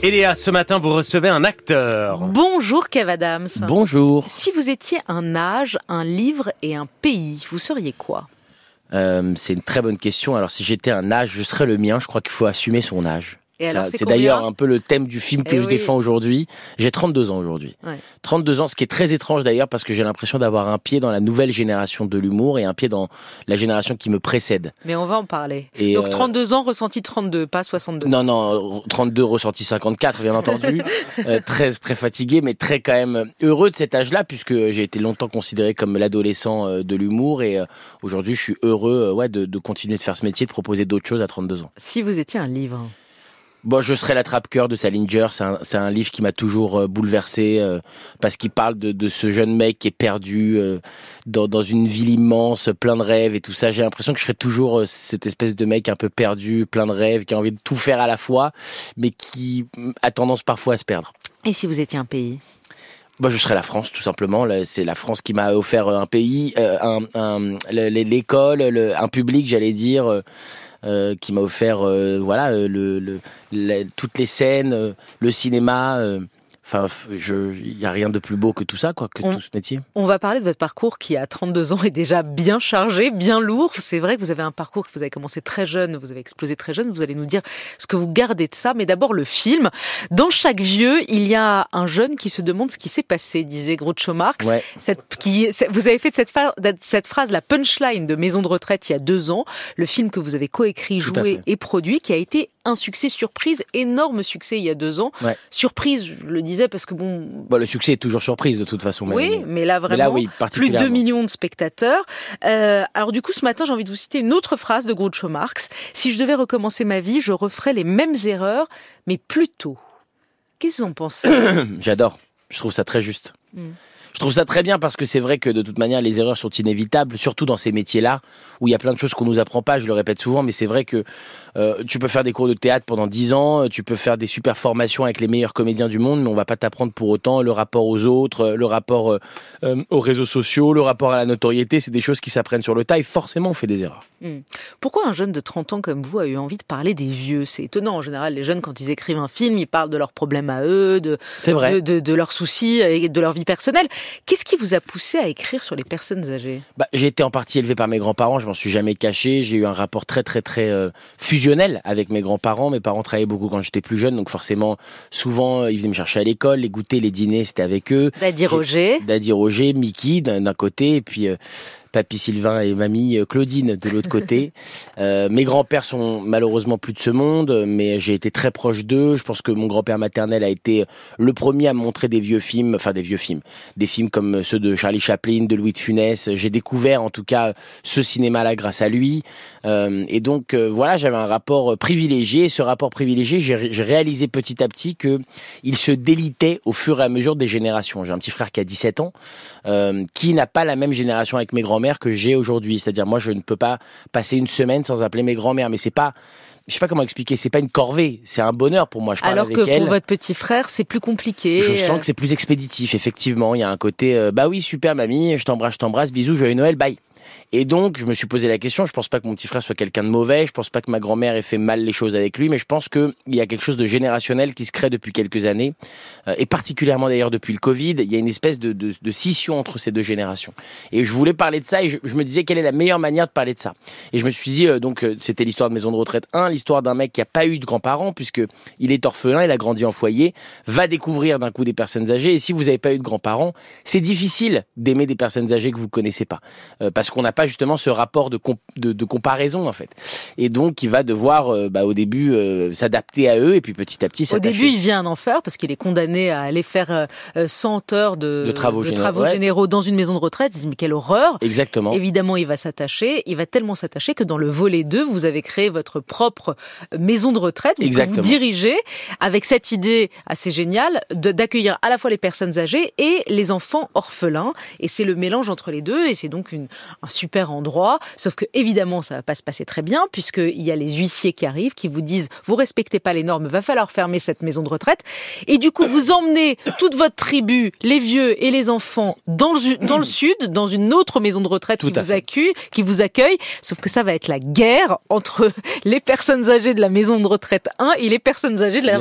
Et Léa, ce matin, vous recevez un acteur. Bonjour Kev Adams. Bonjour. Si vous étiez un âge, un livre et un pays, vous seriez quoi Euh, c'est une très bonne question. Alors, si j'étais un âge, je serais le mien. Je crois qu'il faut assumer son âge. C'est d'ailleurs un peu le thème du film que Eh je oui. défends aujourd'hui. J'ai 32 ans aujourd'hui. Ouais. 32 ans, ce qui est très étrange d'ailleurs parce que j'ai l'impression d'avoir un pied dans la nouvelle génération de l'humour et un pied dans la génération qui me précède. Mais on va en parler. Et, Donc euh, 32 ans, ressenti 32, pas 62. Non, non, 32 ressenti 54, bien entendu. Euh, très, très fatigué, mais très quand même heureux de cet âge-là, puisque j'ai été longtemps considéré comme l'adolescent euh, de l'humour, et aujourd'hui, je suis heureux, ouais, de, de continuer de faire ce métier, de proposer d'autres choses à 32 ans. Si vous étiez un livre, Bon, je serai l'attrape-cœur de Salinger. C'est un, c'est un livre qui m'a toujours euh, bouleversé euh, parce qu'il parle de, de ce jeune mec qui est perdu euh, dans, dans une ville immense, plein de rêves et tout ça. J'ai l'impression que je serai toujours euh, cette espèce de mec un peu perdu, plein de rêves, qui a envie de tout faire à la fois, mais qui mm, a tendance parfois à se perdre. et si vous étiez un pays? Bah, je serais la France, tout simplement. C'est la France qui m'a offert un pays, un, un- le- l'école, le- un public, j'allais dire, euh, qui m'a offert, euh, voilà, euh, toutes les scènes, le cinéma. Enfin, il y a rien de plus beau que tout ça, quoi, que On- tout ce métier. On va parler de votre parcours qui, à 32 ans, est déjà bien chargé, bien lourd. C'est vrai que vous avez un parcours que vous avez commencé très jeune, vous avez explosé très jeune. Vous allez nous dire ce que vous gardez de ça. Mais d'abord, le film. Dans chaque vieux, il y a un jeune qui se demande ce qui s'est passé, disait Groucho Marx. Ouais. Cette, qui, c'est- vous avez fait de cette, phrase la punchline de Maison de retraite il y a deux ans, le film que vous avez coécrit, joué et produit, qui a été un succès surprise, énorme succès il y a deux ans. Ouais. Surprise, je le disais parce que bon, Bon, le succès est toujours surprise de toute façon. mais- oui, mais là mais vraiment. là, oui, Plus de 2 particulièrement. millions de spectateurs. Euh, alors du coup, ce matin, j'ai envie de vous citer une autre phrase de Groucho Marx. Si je devais recommencer ma vie, je referais les mêmes erreurs, mais plus tôt. Qu'est-ce que vous en pensez? J'adore. Je trouve ça très juste. Mm. Je trouve ça très bien parce que c'est vrai que de toute manière les erreurs sont inévitables, surtout dans ces métiers-là où il y a plein de choses qu'on nous apprend pas. Je le répète souvent, mais c'est vrai que euh, tu peux faire des cours de théâtre pendant 10 ans, euh, tu peux faire des super formations avec les meilleurs comédiens du monde, mais on va pas t'apprendre pour autant le rapport aux autres, euh, le rapport euh, euh, aux réseaux sociaux, le rapport à la notoriété. C'est des choses qui s'apprennent sur le tas et forcément on fait des erreurs. Pourquoi un jeune de 30 ans comme vous a eu envie de parler des vieux? C'est étonnant. En général, les jeunes, quand ils écrivent un film, ils parlent de leurs problèmes à eux, de, C'est vrai. de, de- de leurs soucis et de leur vie personnelle. Qu'est-ce qui vous a poussé à écrire sur les personnes âgées? Bah, j'ai été en partie élevé par mes grands-parents, je m'en suis jamais caché. J'ai eu un rapport très très très euh, fusionnel avec mes grands-parents. Mes parents travaillaient beaucoup quand j'étais plus jeune, donc forcément, souvent, euh, ils venaient me chercher à l'école, les goûters, les dîners, c'était avec eux. Daddy Roger. Daddy Roger, Mickey d'un d'un côté, et puis euh, Papy Sylvain et Mamie euh, Claudine de l'autre côté. Euh, mes grands-pères sont malheureusement plus de ce monde, mais j'ai été très proche d'eux. Je pense que mon grand-père maternel a été le premier à me montrer des vieux films, enfin des vieux films, des films comme ceux de Charlie Chaplin, de Louis de Funès. J'ai découvert en tout cas ce cinéma-là grâce à lui. Euh, et donc euh, voilà, j'avais un rapport privilégié. Et ce rapport privilégié, j'ai ré- j'ai réalisé petit à petit que il se délitait au fur et à mesure des générations. J'ai un petit frère qui a 17 ans, euh, qui n'a pas la même génération avec mes grands-mères que j'ai aujourd'hui. C'est-à-dire moi, je ne peux pas passer une semaine sans appeler mes grands-mères. Mais c'est pas, je sais pas comment expliquer. C'est pas une corvée. C'est un bonheur pour moi. Je parle Alors avec que pour elle. votre petit frère, c'est plus compliqué. Je sens que c'est plus expéditif, effectivement. Il y a un côté, euh, bah oui, super mamie, je t'embrasse, je t'embrasse, bisous, joyeux Noël, bye. Et donc, je me suis posé la question. Je pense pas que mon petit frère soit quelqu'un de mauvais. Je pense pas que ma grand-mère ait fait mal les choses avec lui, mais je pense que il y a quelque chose de générationnel qui se crée depuis quelques années, euh, et particulièrement d'ailleurs depuis le Covid. Il y a une espèce de, de, de scission entre ces deux générations. Et je voulais parler de ça, et je, je me disais quelle est la meilleure manière de parler de ça. Et je me suis dit, euh, donc, euh, c'était l'histoire de maison de retraite 1, l'histoire d'un mec qui a pas eu de grands-parents, puisque il est orphelin, il a grandi en foyer, va découvrir d'un coup des personnes âgées. Et si vous n'avez pas eu de grands-parents, c'est difficile d'aimer des personnes âgées que vous connaissez pas, Euh, parce n'a pas justement ce rapport de, comp- de, de comparaison en fait. Et donc, il va devoir, euh, bah, au début, euh, s'adapter à eux, et puis petit à petit Au début, il vient en enfer parce qu'il est condamné à aller faire euh, euh, 100 heures de, De travaux généraux, ouais. généraux dans une maison de retraite. Il se dit, mais quelle horreur Exactement. Évidemment, il va s'attacher. Il va tellement s'attacher que dans le volet 2, vous avez créé votre propre maison de retraite vous Exactement. dirigez avec cette idée assez géniale d'accueillir à la fois les personnes âgées et les enfants orphelins. Et c'est le mélange entre les deux. Et c'est donc une, un un super endroit, sauf que évidemment ça va pas se passer très bien puisqu'il y a les huissiers qui arrivent, qui vous disent vous respectez pas les normes, va falloir fermer cette maison de retraite. Et du coup vous emmenez toute votre tribu, les vieux et les enfants dans le, dans le sud, dans une autre maison de retraite qui vous, accueille, qui vous accueille, sauf que ça va être la guerre entre les personnes âgées de la maison de retraite 1 et les personnes âgées de la,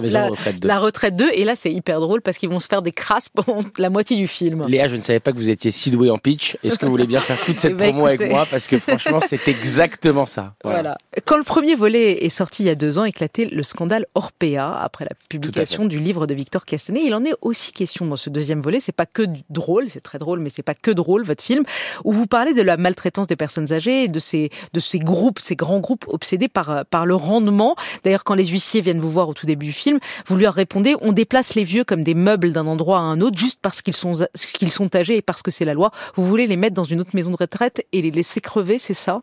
la, retraite, 2. Et là c'est hyper drôle parce qu'ils vont se faire des crasses pendant la moitié du film. Léa, je ne savais pas que vous étiez si douée en pitch. Est-ce que vous voulez bien faire toute cette bah, promo avec moi Parce que franchement c'est exactement ça. Voilà. Quand le premier volet est sorti il y a deux ans, éclaté le scandale Orpea après la publication du livre de Victor Castanet. Il en est aussi question dans ce deuxième volet. C'est pas que drôle, c'est très drôle, mais c'est pas que drôle votre film où vous parlez de la maltraitance des personnes âgées et de ces de ces groupes, ces grands groupes obsédés par par le rendement. D'ailleurs, quand les huissiers viennent vous voir au tout début du film, vous leur répondez on déplace les vieux comme des meubles d'un endroit à un autre juste parce qu'ils sont qu'ils sont âgés et parce que c'est la loi. Vous voulez les mettre dans une autre maison de retraite? Et les laisser crever, c'est ça?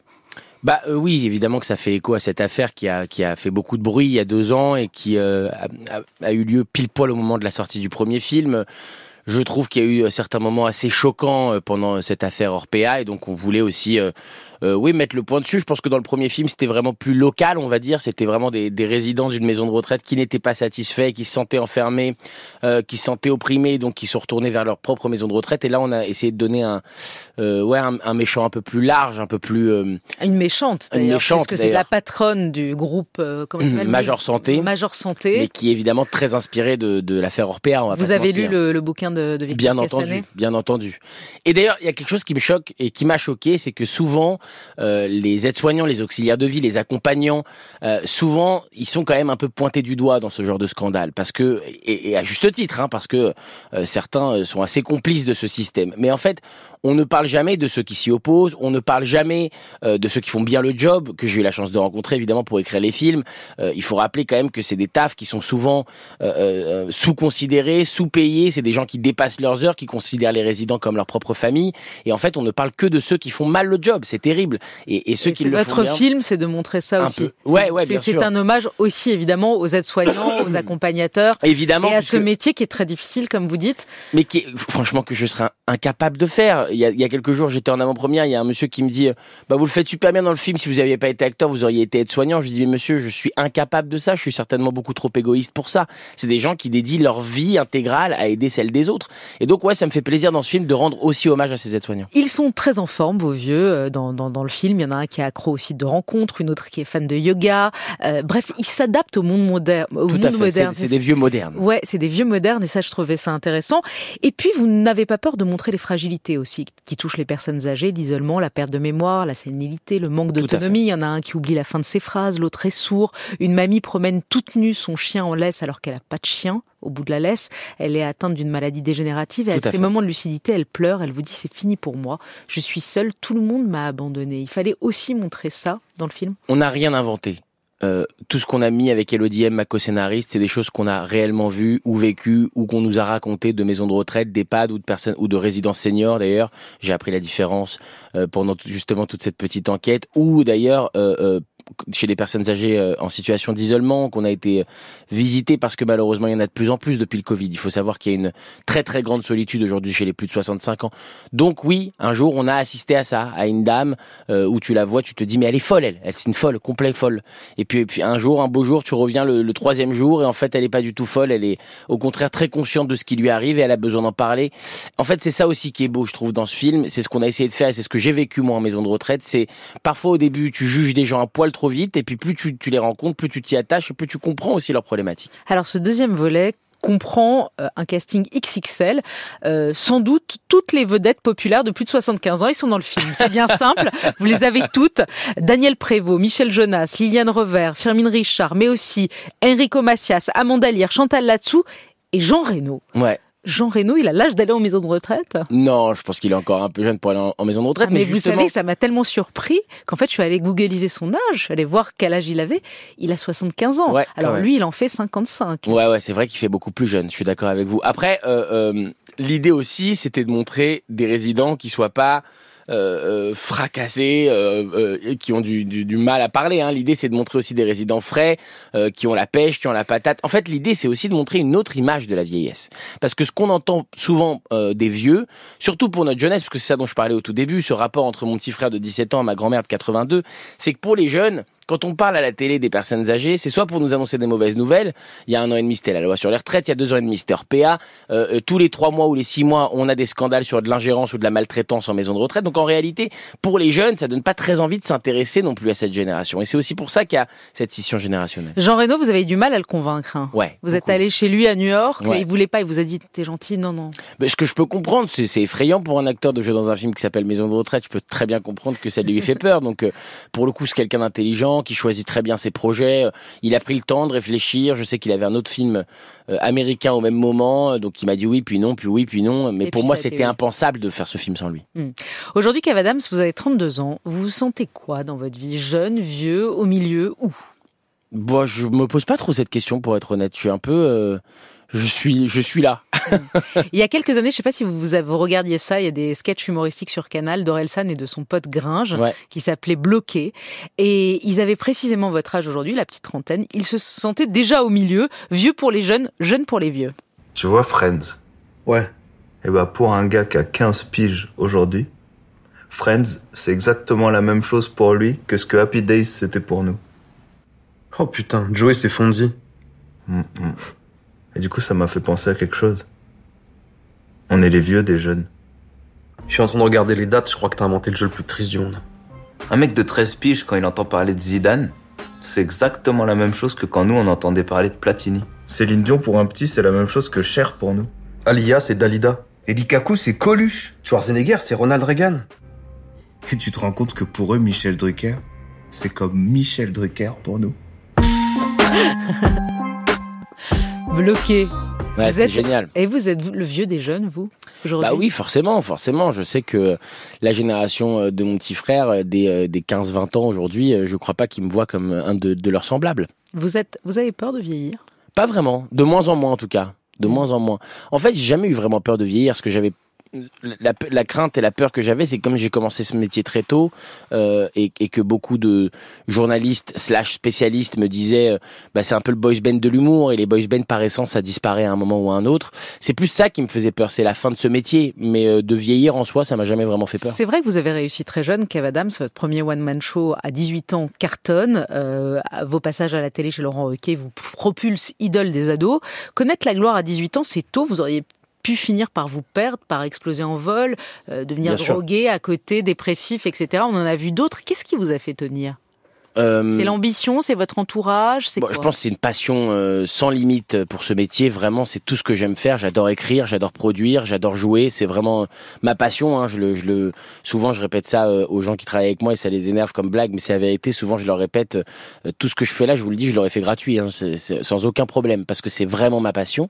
Bah euh, oui, évidemment que ça fait écho à cette affaire qui a qui a fait beaucoup de bruit il y a deux ans et qui euh, a, a, eu lieu pile poil au moment de la sortie du premier film. Je trouve qu'il y a eu certains moments assez choquants euh, pendant cette affaire Orpea et donc on voulait aussi euh, oui, mettre le point dessus. Je pense que dans le premier film, c'était vraiment plus local, on va dire. C'était vraiment des, des résidents d'une maison de retraite qui n'étaient pas satisfaits, qui se sentaient enfermés, euh, qui se sentaient opprimés, donc qui sont retournés vers leur propre maison de retraite. Et là, on a essayé de donner un, euh, ouais, un, méchant un peu plus large, un peu plus euh, une méchante, une méchante, parce que c'est la patronne du groupe comment Major Santé, Major Santé, mais qui est évidemment très inspirée de, de l'affaire Orpea. Vous avez lu le, le, bouquin de, de Victor Bien entendu, bien entendu. Et d'ailleurs, il y a quelque chose qui me choque et qui m'a choqué, c'est que souvent euh, les aides-soignants, les auxiliaires de vie, les accompagnants, euh, souvent, ils sont quand même un peu pointés du doigt dans ce genre de scandale, parce que et, à juste titre, hein, parce que euh, certains sont assez complices de ce système. Mais en fait, on ne parle jamais de ceux qui s'y opposent, on ne parle jamais euh, de ceux qui font bien le job, que j'ai eu la chance de rencontrer évidemment pour écrire les films. Euh, il faut rappeler quand même que c'est des tafs qui sont souvent euh, sous-considérés, sous-payés, c'est des gens qui dépassent leurs heures, qui considèrent les résidents comme leur propre famille. Et en fait, on ne parle que de ceux qui font mal le job, c'est terrible. Et, et ceux qui le Votre film, c'est de montrer ça aussi. Ouais, ouais, bien C'est un hommage aussi évidemment aux aides-soignants, aux accompagnateurs, évidemment, et à ce métier qui est très difficile, comme vous dites. Mais qui, est, franchement, que je serais incapable de faire il y a, il y a quelques jours, j'étais en avant-première, il y a un monsieur qui me dit, euh, bah vous le faites super bien dans le film. Si vous n'aviez pas été acteur, vous auriez été aide-soignant. Je lui dis, mais monsieur, je suis incapable de ça. Je suis certainement beaucoup trop égoïste pour ça. C'est des gens qui dédient leur vie intégrale à aider celle des autres. Et donc ouais, ça me fait plaisir dans ce film de rendre aussi hommage à ces aides-soignants. Ils sont très en forme, vos vieux, euh, dans, dans, dans, le film. Il y en a un qui est accro aussi de rencontres, une autre qui est fan de yoga. Euh, bref, ils s'adaptent au monde moderne. Au Tout monde moderne. C'est des vieux modernes. Ouais, c'est des vieux modernes et ça, je trouvais ça intéressant. Et puis, vous n'avez pas peur de montrer les fragilités aussi qui touchent les personnes âgées, l'isolement, la perte de mémoire, la sénilité, le manque d'autonomie. Il y en a un qui oublie la fin de ses phrases, l'autre est sourd. Une mamie promène toute nue son chien en laisse alors qu'elle a pas de chien au bout de la laisse. Elle est atteinte d'une maladie dégénérative et à ces moments de lucidité, elle pleure, elle vous dit c'est fini pour moi, je suis seule, tout le monde m'a abandonné. Il fallait aussi montrer ça dans le film. On n'a rien inventé. Euh, tout ce qu'on a mis avec Elodie M, ma co-scénariste, c'est des choses qu'on a réellement vues ou vécues ou qu'on nous a racontées de maisons de retraite, d'EHPAD ou de personnes ou de résidences seniors d'ailleurs. J'ai appris la différence euh, pendant justement toute cette petite enquête ou d'ailleurs euh, chez des personnes âgées euh, en situation d'isolement, qu'on a été visité parce que malheureusement il y en a de plus en plus depuis le Covid. Il faut savoir qu'il y a une très très grande solitude aujourd'hui chez les plus de 65 ans. Donc oui, un jour on a assisté à ça, à une dame euh, où tu la vois, tu te dis mais elle est folle, elle, elle c'est une folle, complète folle. Et puis, un jour, un beau jour, tu reviens le, troisième jour et en fait elle est pas du tout folle, elle est au contraire très consciente de ce qui lui arrive et elle a besoin d'en parler. En fait c'est ça aussi qui est beau, je trouve, dans ce film. C'est ce qu'on a essayé de faire et c'est ce que j'ai vécu moi en maison de retraite. C'est parfois au début tu juges des gens à poil trop vite, et puis plus tu, les rencontres, plus tu t'y attaches, et plus tu comprends aussi leurs problématiques. Alors ce deuxième volet comprend euh, un casting XXL, euh, sans doute toutes les vedettes populaires de plus de 75 ans, ils sont dans le film. C'est bien simple, vous les avez toutes. Daniel Prévost, Michel Jonas, Liliane Revers, Firmine Richard, mais aussi Enrico Macias, Amanda Lear, Chantal Latsou et Jean Reno. Ouais. Jean Reno, il a l'âge d'aller en maison de retraite Non, je pense qu'il est encore un peu jeune pour aller en, maison de retraite. Ah, mais, vous savez que ça m'a tellement surpris qu'en fait, je suis allée googliser son âge, je suis allée voir quel âge il avait. Il a 75 ans. Alors lui, il en fait 55. Ouais, ouais, c'est vrai qu'il fait beaucoup plus jeune. Je suis d'accord avec vous. Après, euh, euh, l'idée aussi, c'était de montrer des résidents qui soient pas euh, euh fracassés, euh, qui ont du, du, du, mal à parler. Hein. L'idée, c'est de montrer aussi des résidents frais, qui ont la pêche, qui ont la patate. En fait, l'idée, c'est aussi de montrer une autre image de la vieillesse. Parce que ce qu'on entend souvent des vieux, surtout pour notre jeunesse, parce que c'est ça dont je parlais au tout début, ce rapport entre mon petit frère de 17 ans et ma grand-mère de 82, c'est que pour les jeunes, quand on parle à la télé des personnes âgées, c'est soit pour nous annoncer des mauvaises nouvelles. Il y a un an et demi, c'était la loi sur les retraites. Il y a deux ans et demi, c'était PA. Euh, euh, tous les trois mois ou les six mois, on a des scandales sur de l'ingérence ou de la maltraitance en maison de retraite. Donc en réalité, pour les jeunes, ça donne pas très envie de s'intéresser non plus à cette génération. Et c'est aussi pour ça qu'il y a cette scission générationnelle. Jean Reno, vous avez eu du mal à le convaincre. Hein. Ouais. Vous êtes allé chez lui à New York. Et il voulait pas. Il vous a dit, t'es gentil, non, non. Mais ce que je peux comprendre, c'est effrayant pour un acteur de jouer dans un film qui s'appelle Maison de retraite. Je peux très bien comprendre que ça lui fait peur. Donc euh, pour le coup, c'est quelqu'un d'intelligent qui choisit très bien ses projets. Il a pris le temps de réfléchir. Je sais qu'il avait un autre film euh, américain au même moment, donc il m'a dit oui, puis non, puis oui, puis non. Mais pour moi, c'était impensable de faire ce film sans lui. Hmm. Aujourd'hui, Kev Adams, vous avez 32 ans. Vous vous sentez quoi dans votre vie? Jeune, vieux, au milieu, où? Bon, je me pose pas trop cette question pour être honnête. Je suis un peu, euh, je suis, je suis là. il y a quelques années, je ne sais pas si vous, vous regardiez ça, il y a des sketchs humoristiques sur Canal d'Orelsan et de son pote Gringe qui s'appelait Bloqué. Et ils avaient précisément votre âge aujourd'hui, la petite trentaine. Ils se sentaient déjà au milieu, vieux pour les jeunes, jeunes pour les vieux. Tu vois Friends? Ouais. Et eh bah pour un gars qui a 15 piges aujourd'hui, Friends, c'est exactement la même chose pour lui que ce que Happy Days c'était pour nous. Oh putain, Joey s'est fondi. Mm, mm. Et du coup, ça m'a fait penser à quelque chose. On est les vieux des jeunes. Je suis en train de regarder les dates, je crois que t'as inventé le jeu le plus triste du monde. Un mec de 13 piges, quand il entend parler de Zidane, c'est exactement la même chose que quand nous on entendait parler de Platini. Céline Dion pour un petit, c'est la même chose que Cher pour nous. Alia, c'est Dalida. Et Likaku, c'est Coluche. Schwarzenegger, c'est Ronald Reagan. Et tu te rends compte que pour eux, Michel Drucker, c'est comme Michel Drucker pour nous. Bloqué. Ouais, génial. Et vous êtes le vieux des jeunes, vous Bah oui, forcément, forcément. Je sais que la génération euh, de mon petit frère, euh, des, euh, des 15-20 ans aujourd'hui, je ne crois pas qu'ils me voient comme un de, de, leurs semblables. Vous, êtes, vous avez peur de vieillir? Pas vraiment, de moins en moins en tout cas. De mmh. moins en moins. En fait, j'ai jamais eu vraiment peur de vieillir, parce que j'avais la, crainte et la peur que j'avais, c'est comme j'ai commencé ce métier très tôt euh, et, que beaucoup de journalistes slash spécialistes me disaient, euh, bah, c'est un peu le boys band de l'humour et les boys band par essence ça disparaît à un moment ou à un autre. C'est plus ça qui me faisait peur, c'est la fin de ce métier. Mais euh, de vieillir en soi, ça m'a jamais vraiment fait peur. C'est vrai que vous avez réussi très jeune, Kev Adams, votre premier one man show à 18 ans cartonne. vos passages à la télé chez Laurent Ruquier vous propulsent idole des ados. Connaître la gloire à 18 ans, c'est tôt. Vous auriez pu finir par vous perdre, par exploser en vol, euh, devenir drogué, à côté, dépressif, etc. On en a vu d'autres. Qu'est-ce qui vous a fait tenir? Euh, c'est l'ambition, c'est votre entourage, c'est bon, Je pense que c'est une passion euh, sans limite pour ce métier. Vraiment, c'est tout ce que j'aime faire. J'adore écrire, j'adore produire, j'adore jouer. C'est vraiment ma passion. Hein. Je, le, je le, souvent, je répète ça euh, aux gens qui travaillent avec moi et ça les énerve comme blague, mais c'est la vérité. Souvent, je leur répète tout ce que je fais là. Je vous le dis, je l'aurais fait gratuit, hein. sans aucun problème, parce que c'est vraiment ma passion.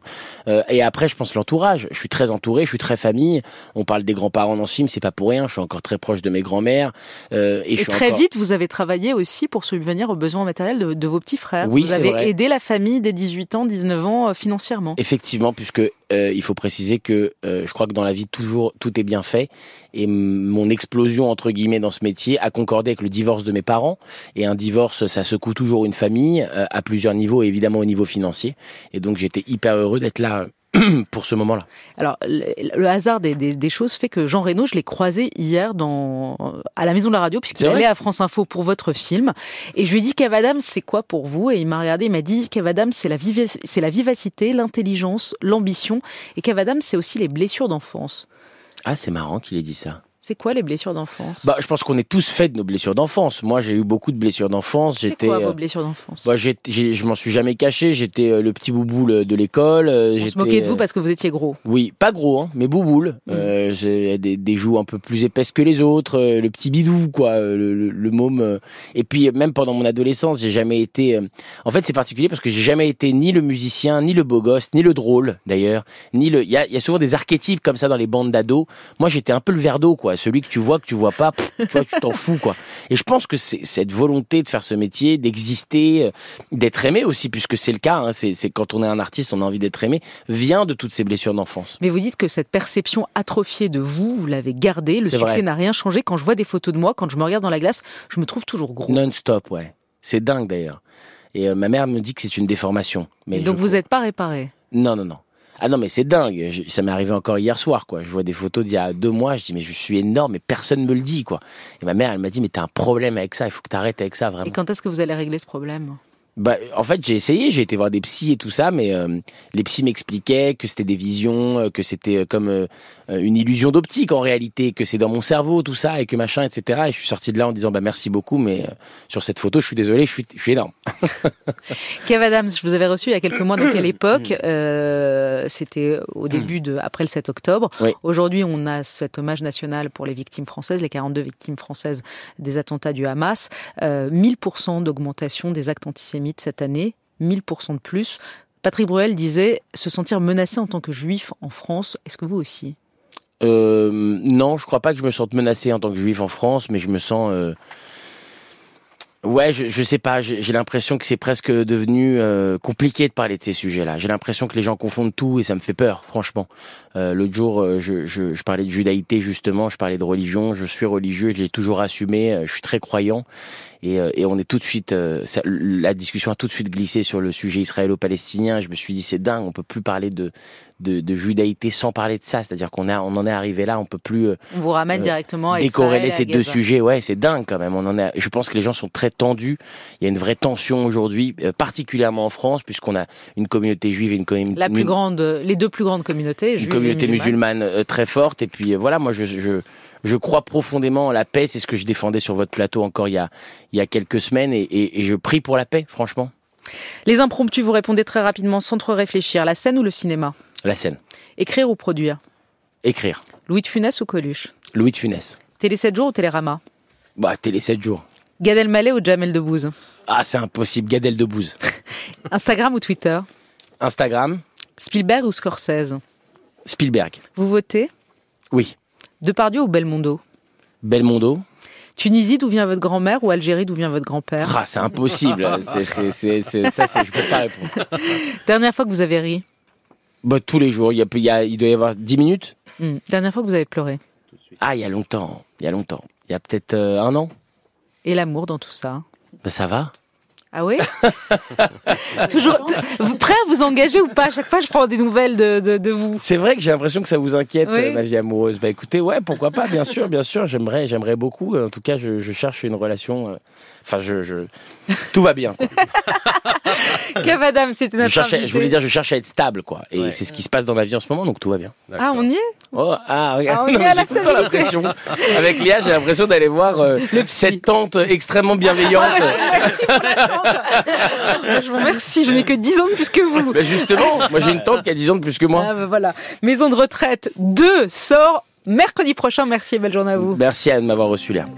et après, je pense l'entourage. Je suis très entouré, je suis très famille. On parle des grands-parents dans ce film, c'est pas pour rien. Je suis encore très proche de mes grands-mères. et, et très vite, vous avez travaillé aussi pour subvenir aux besoins matériels de, vos petits frères. Oui, Vous avez aidé la famille des 18 ans, 19 ans euh, financièrement. Effectivement, puisque euh, il faut préciser que euh, je crois que dans la vie toujours tout est bien fait et mon explosion entre guillemets dans ce métier a concordé avec le divorce de mes parents et un divorce ça secoue toujours une famille à plusieurs niveaux et évidemment au niveau financier et donc j'étais hyper heureux d'être là pour ce moment-là. Alors, le, hasard des, choses fait que Jean Reno, je l'ai croisé hier dans, à la maison de la radio, puisqu'il allait à France Info pour votre film. Et je lui ai dit, Kev Adams, c'est quoi pour vous? Et il m'a regardé, il m'a dit, Kev Adams, c'est la, la vivacité, l'intelligence, l'ambition. Et Kev Adams, c'est aussi les blessures d'enfance. Ah, c'est marrant qu'il ait dit ça. C'est quoi les blessures d'enfance? Bah, je pense qu'on est tous faits de nos blessures d'enfance. Moi, j'ai eu beaucoup de blessures d'enfance. C'est quoi vos euh, blessures d'enfance? bah, Je m'en suis jamais caché. J'étais euh, le petit bouboule de l'école. Euh, On se moquait de vous parce que vous étiez gros. Oui, pas gros, hein, mais bouboule. Mmh. j'ai des, des, joues un peu plus épaisses que les autres. le petit bidou, quoi, le, le, môme. Et puis même pendant mon adolescence, j'ai jamais été. En fait, c'est particulier parce que j'ai jamais été ni le musicien, ni le beau gosse, ni le drôle d'ailleurs, ni le. Il y a, y a souvent des archétypes comme ça dans les bandes d'ados. Moi, j'étais un peu le verre d'eau, quoi quoi. Celui que tu vois, que tu vois pas, pff, tu vois, tu t'en fous, quoi. Et je pense que c'est cette volonté de faire ce métier, d'exister, euh, d'être aimé aussi, puisque c'est le cas. hein, c'est quand on est un artiste, on a envie d'être aimé, vient de toutes ces blessures d'enfance. Mais vous dites que cette perception atrophiée de vous, vous l'avez gardée. Le succès n'a rien changé. Quand je vois des photos de moi, quand je me regarde dans la glace, je me trouve toujours gros. Non-stop, ouais. C'est dingue d'ailleurs. Et euh, ma mère me dit que c'est une déformation. Mais Et donc je- vous n'êtes pas réparé? Non, non, non. Ah non, mais c'est dingue. Ça m'est arrivé encore hier soir, quoi. Je vois des photos d'il y a deux mois. Je dis, mais je suis énorme, mais personne me le dit, quoi. Et ma mère, elle m'a dit, mais t'as un problème avec ça. Il faut que t'arrêtes avec ça, Et vraiment. quand est-ce que vous allez régler ce problème? Bah, en fait, j'ai essayé. J'ai été voir des psys et tout ça, mais euh, les psys m'expliquaient que c'était des visions, euh, que c'était euh, comme euh, euh, une illusion d'optique en réalité, que c'est dans mon cerveau tout ça et que machin, etc. Et je suis sorti de là en disant, bah merci beaucoup, mais euh, sur cette photo, je suis désolé, je suis, je suis énorme. Kev Adams, je vous avais reçu il y a quelques mois. Dans quelle époque Mm. Euh, C'était au début de après le 7 octobre. Oui. Aujourd'hui, on a cet hommage national pour les victimes françaises, les 42 victimes françaises des attentats du Hamas. Euh, 1000% d'augmentation des actes antisémites cette année, 1000% de plus. Patrick Bruel disait se sentir menacé en tant que juif en France. Est-ce que vous aussi? Euh, non, je crois pas que je me sente menacé en tant que juif en France, mais je me sens. euh, Ouais, je, je sais pas. J'ai l'impression que c'est presque devenu euh, compliqué de parler de ces sujets-là. J'ai l'impression que les gens confondent tout et ça me fait peur, franchement. Euh, L'autre jour, euh, je, je, je parlais de judaïté justement, je parlais de religion. Je suis religieux, je l'ai toujours assumé. euh, Je suis très croyant et, euh, et on est tout de suite. euh, ça- la discussion a tout de suite glissé sur le sujet israélo-palestinien. Je me suis dit c'est dingue, on peut plus parler de de, de judaïté sans parler de ça. C'est-à-dire qu'on a, on en est arrivé là, on peut plus. On vous ramène directement à décorréler ces deux sujets, ouais, c'est dingue quand même. On en a. Je pense que les gens sont très tendus. Il y a une vraie tension aujourd'hui, euh, particulièrement en France, puisqu'on a une communauté juive et une, communauté La plus grande, les deux plus grandes communautés, une juives et communauté musulmane euh, très forte. Et puis euh, voilà, moi je, je je crois profondément en la paix. C'est ce que je défendais sur votre plateau encore il y a il y a quelques semaines, et, et, et je prie pour la paix, franchement. Les impromptus, vous répondez très rapidement sans trop réfléchir. La scène ou le cinéma? La scène, Écrire ou produire? Écrire. Louis de Funès ou Coluche? Louis de Funès. Télé 7 jours ou Télérama? Bah télé 7 jours. Gad Elmaleh ou Jamel Debbouze Ah c'est impossible. Gadel de Bouze. Instagram ou Twitter Instagram. Spielberg ou Scorsese Spielberg. Vous votez Oui. Depardieu ou Belmondo Belmondo. Tunisie, d'où vient votre grand-mère ou Algérie, d'où vient votre grand-père Ah, c'est impossible. C'est, c'est, c'est, ça, c'est, je peux pas répondre. Dernière fois que vous avez ri Bah, tous les jours. Il, y a, il, y a- il doit y avoir 10 minutes. Hmm. Dernière fois que vous avez pleuré Ah, il y a longtemps. Il y a longtemps. Il y a peut-être euh, un an. Et l'amour dans tout ça Bah, ça va. Ah oui Toujours vous prêt à vous engager ou pas? À chaque fois, je prends des nouvelles de, de, de vous. C'est vrai que j'ai l'impression que ça vous inquiète, Oui. euh, ma vie amoureuse. Bah, écoutez, ouais, pourquoi pas, bien sûr, bien sûr. J'aimerais, j'aimerais beaucoup. En tout cas, je, je cherche une relation. euh, Enfin, je, je, tout va bien. Quoi. Kev Adam, c'était Je, notre invité. je voulais dire, je cherche à être stable, quoi. Et Ouais. c'est ce qui se passe dans ma vie en ce moment, donc tout va bien. Ah, on y est? Oh, ah, regarde. Ah, on y est à la j'ai tout le temps stabilité. l'impression. Avec Léa, j'ai l'impression d'aller voir euh, cette tante extrêmement bienveillante. Ah, je Je vous remercie, je n'ai que 10 ans de plus que vous. Bah, justement, moi j'ai une tante qui a 10 ans de plus que moi. Ah, bah voilà. Maison de retraite 2 sort mercredi prochain. Merci et belle journée à vous. Merci à de m'avoir reçu, Léa.